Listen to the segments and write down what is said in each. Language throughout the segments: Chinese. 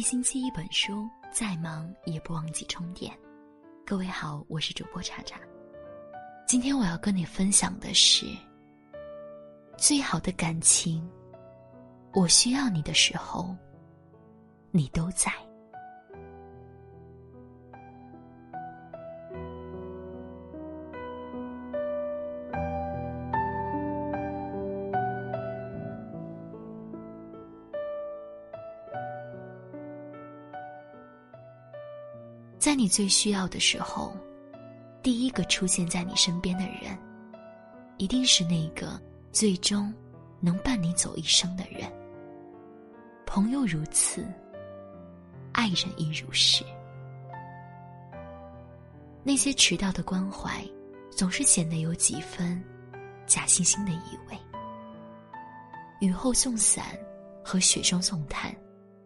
一星期一本书，再忙也不忘记充电。各位好，我是主播查查。今天我要跟你分享的是：最好的感情，我需要你的时候，你都在。在你最需要的时候，第一个出现在你身边的人，一定是那个最终能伴你走一生的人。朋友如此，爱人亦如是。那些迟到的关怀，总是显得有几分假惺惺的意味。雨后送伞和雪中送炭，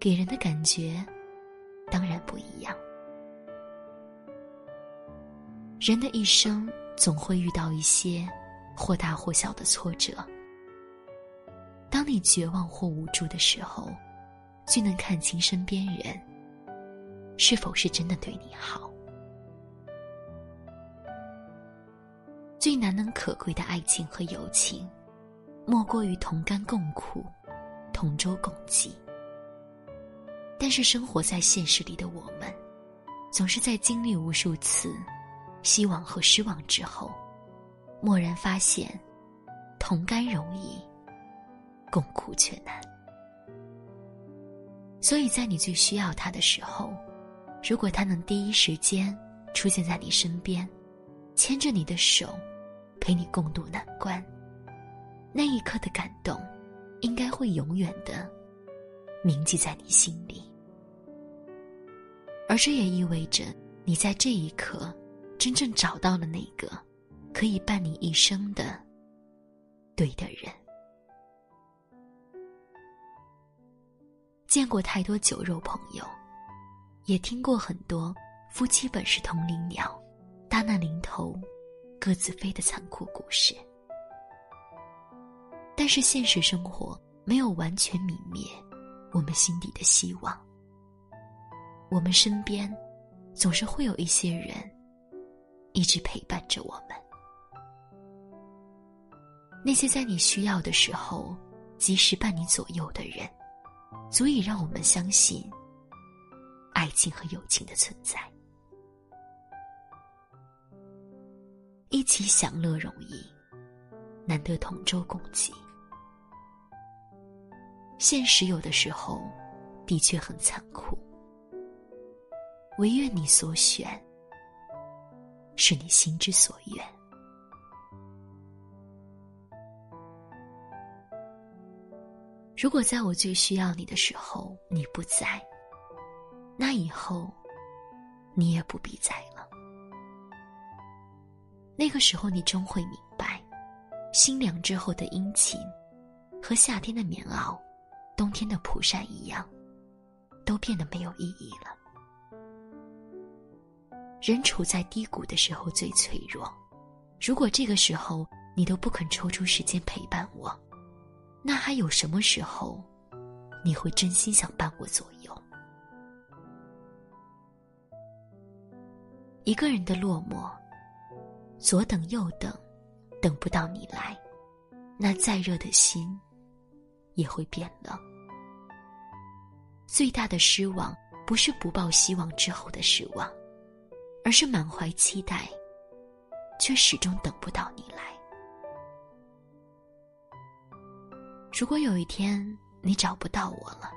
给人的感觉当然不一样。人的一生总会遇到一些或大或小的挫折。当你绝望或无助的时候，就能看清身边人是否是真的对你好。最难能可贵的爱情和友情，莫过于同甘共苦、同舟共济。但是生活在现实里的我们，总是在经历无数次。希望和失望之后，蓦然发现，同甘容易，共苦却难。所以在你最需要他的时候，如果他能第一时间出现在你身边，牵着你的手，陪你共度难关，那一刻的感动，应该会永远的铭记在你心里。而这也意味着，你在这一刻。真正找到了那个可以伴你一生的对的人。见过太多酒肉朋友，也听过很多夫妻本是同林鸟，大难临头各自飞的残酷故事。但是现实生活没有完全泯灭我们心底的希望。我们身边总是会有一些人。一直陪伴着我们，那些在你需要的时候及时伴你左右的人，足以让我们相信爱情和友情的存在。一起享乐容易，难得同舟共济。现实有的时候的确很残酷，唯愿你所选。是你心之所愿。如果在我最需要你的时候你不在，那以后你也不必在了。那个时候，你终会明白，心凉之后的殷勤，和夏天的棉袄、冬天的蒲扇一样，都变得没有意义了。人处在低谷的时候最脆弱，如果这个时候你都不肯抽出时间陪伴我，那还有什么时候你会真心想伴我左右？一个人的落寞，左等右等，等不到你来，那再热的心也会变冷。最大的失望，不是不抱希望之后的失望。而是满怀期待，却始终等不到你来。如果有一天你找不到我了，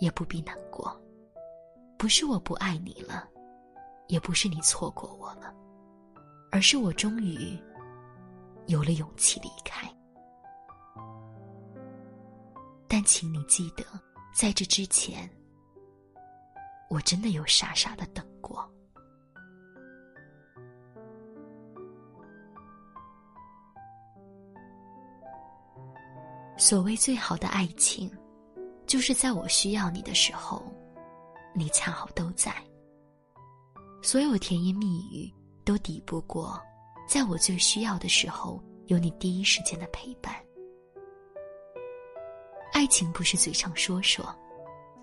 也不必难过。不是我不爱你了，也不是你错过我了，而是我终于有了勇气离开。但请你记得，在这之前，我真的有傻傻的等过。所谓最好的爱情，就是在我需要你的时候，你恰好都在。所有甜言蜜语都抵不过，在我最需要的时候有你第一时间的陪伴。爱情不是嘴上说说，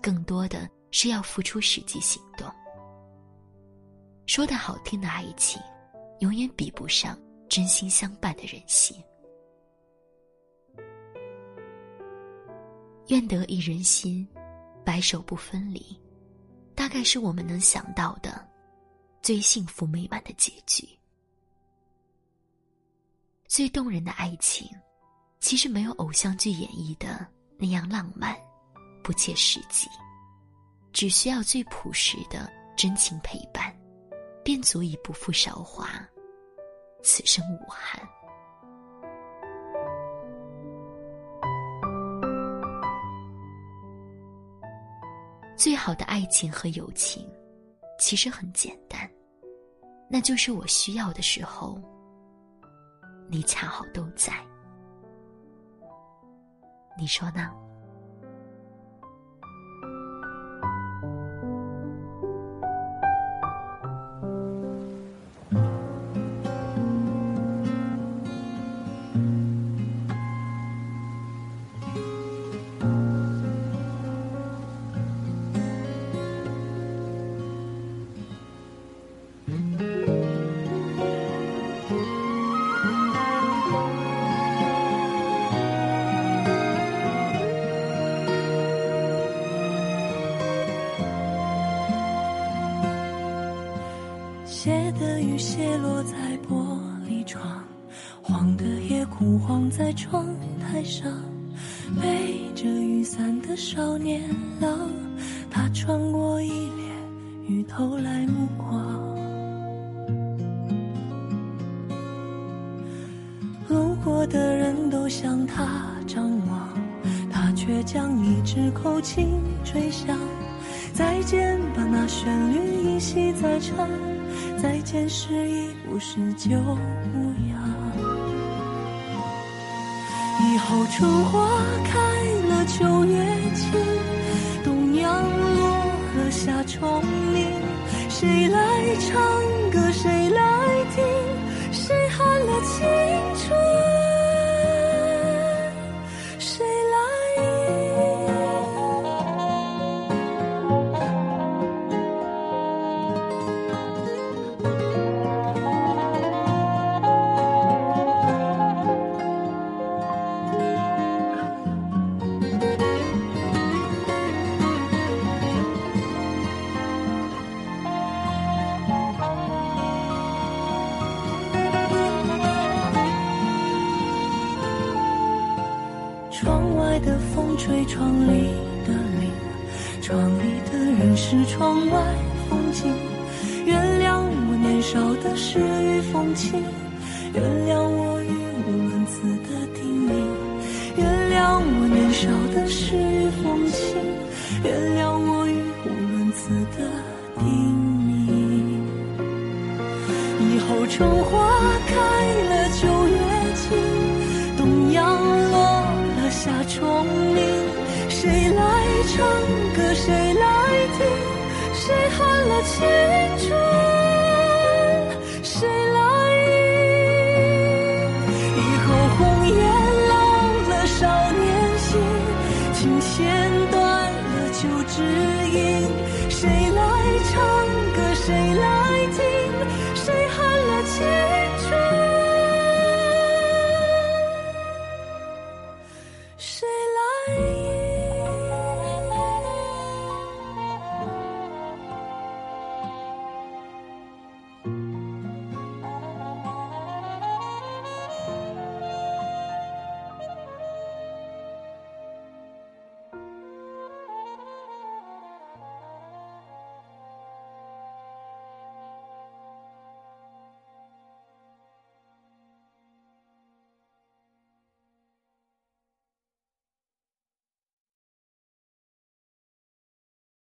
更多的是要付出实际行动。说的好听的爱情，永远比不上真心相伴的人心。愿得一人心，白首不分离，大概是我们能想到的最幸福美满的结局。最动人的爱情，其实没有偶像剧演绎的那样浪漫、不切实际，只需要最朴实的真情陪伴，便足以不负韶华，此生无憾。最好的爱情和友情，其实很简单，那就是我需要的时候。你恰好都在，你说呢？斜的雨泻落在玻璃窗，黄的也枯黄在窗台上。背着雨伞的少年郎，他穿过一列，雨投来目光。路过的人都向他张望，他却将一支口琴吹响。再见吧，那旋律依稀在唱。再见时已不是旧模样，以后春花开了，秋月清，东阳落了，夏虫鸣，谁来唱歌，谁来听，谁喊了青春？吹窗里的铃，窗里的人是窗外风景。原谅我年少的诗与风情，原谅我语无伦次的叮咛，原谅我年少的诗与风情，原谅我语无伦次的叮咛。以后春花开大虫鸣，谁来唱歌，谁来听，谁喊了青春，谁来迎？以后红颜老了少年心，琴弦断了旧知音，谁来唱歌，谁来听，谁喊了青春？